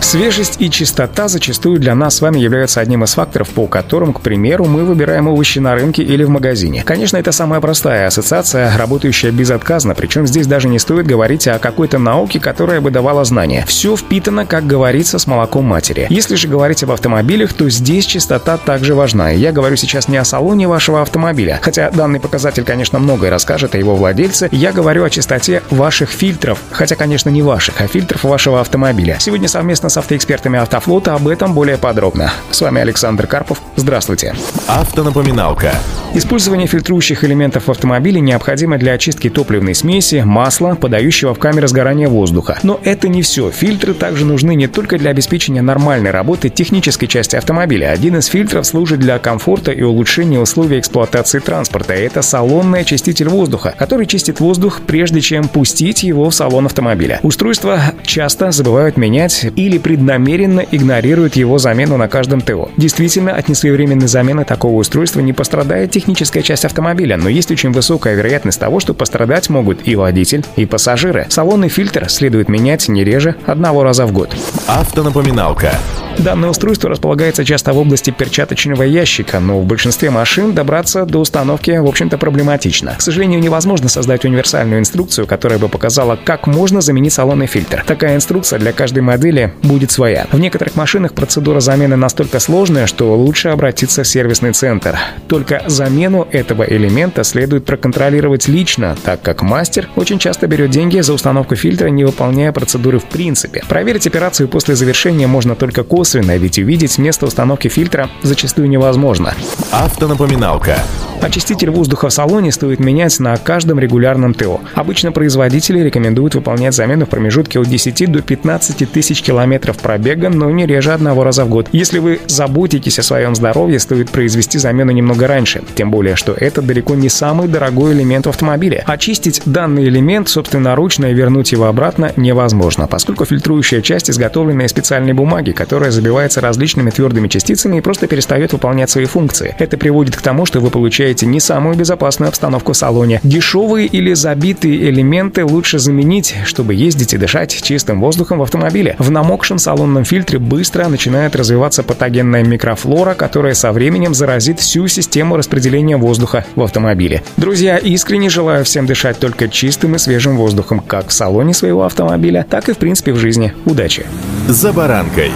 Свежесть и чистота зачастую для нас с вами являются одним из факторов, по которым, к примеру, мы выбираем овощи на рынке или в магазине. Конечно, это самая простая ассоциация, работающая безотказно, причем здесь даже не стоит говорить о какой-то науке, которая бы давала знания. Все впитано, как говорится, с молоком матери. Если же говорить об автомобилях, то здесь чистота также важна. Я говорю сейчас не о салоне вашего автомобиля, хотя данный показатель, конечно, многое расскажет о его владельце. Я говорю о чистоте ваших фильтров, хотя, конечно, не ваших, а фильтров вашего автомобиля. Сегодня совместно с автоэкспертами «Автофлота» об этом более подробно. С вами Александр Карпов. Здравствуйте. Автонапоминалка. Использование фильтрующих элементов в автомобиле необходимо для очистки топливной смеси, масла, подающего в камеры сгорания воздуха. Но это не все. Фильтры также нужны не только для обеспечения нормальной работы технической части автомобиля. Один из фильтров служит для комфорта и улучшения условий эксплуатации транспорта. Это салонный очиститель воздуха, который чистит воздух, прежде чем пустить его в салон автомобиля. Устройство часто забывают менять или преднамеренно игнорируют его замену на каждом ТО. Действительно, от несвоевременной замены такого устройства не пострадает техническая часть автомобиля, но есть очень высокая вероятность того, что пострадать могут и водитель, и пассажиры. Салонный фильтр следует менять не реже одного раза в год. Автонапоминалка. Данное устройство располагается часто в области перчаточного ящика, но в большинстве машин добраться до установки, в общем-то, проблематично. К сожалению, невозможно создать универсальную инструкцию, которая бы показала, как можно заменить салонный фильтр. Такая инструкция для каждой модели будет своя. В некоторых машинах процедура замены настолько сложная, что лучше обратиться в сервисный центр. Только замену этого элемента следует проконтролировать лично, так как мастер очень часто берет деньги за установку фильтра, не выполняя процедуры в принципе. Проверить операцию после завершения можно только косвенно косвенно, ведь увидеть место установки фильтра зачастую невозможно. Автонапоминалка. Очиститель воздуха в салоне стоит менять на каждом регулярном ТО. Обычно производители рекомендуют выполнять замену в промежутке от 10 до 15 тысяч километров пробега, но не реже одного раза в год. Если вы заботитесь о своем здоровье, стоит произвести замену немного раньше. Тем более, что это далеко не самый дорогой элемент в автомобиле. Очистить данный элемент собственноручно и вернуть его обратно невозможно, поскольку фильтрующая часть изготовлена из специальной бумаги, которая забивается различными твердыми частицами и просто перестает выполнять свои функции. Это приводит к тому, что вы получаете не самую безопасную обстановку в салоне. Дешевые или забитые элементы лучше заменить, чтобы ездить и дышать чистым воздухом в автомобиле. В намокшем салонном фильтре быстро начинает развиваться патогенная микрофлора, которая со временем заразит всю систему распределения воздуха в автомобиле. Друзья, искренне желаю всем дышать только чистым и свежим воздухом, как в салоне своего автомобиля, так и в принципе в жизни. Удачи! За баранкой.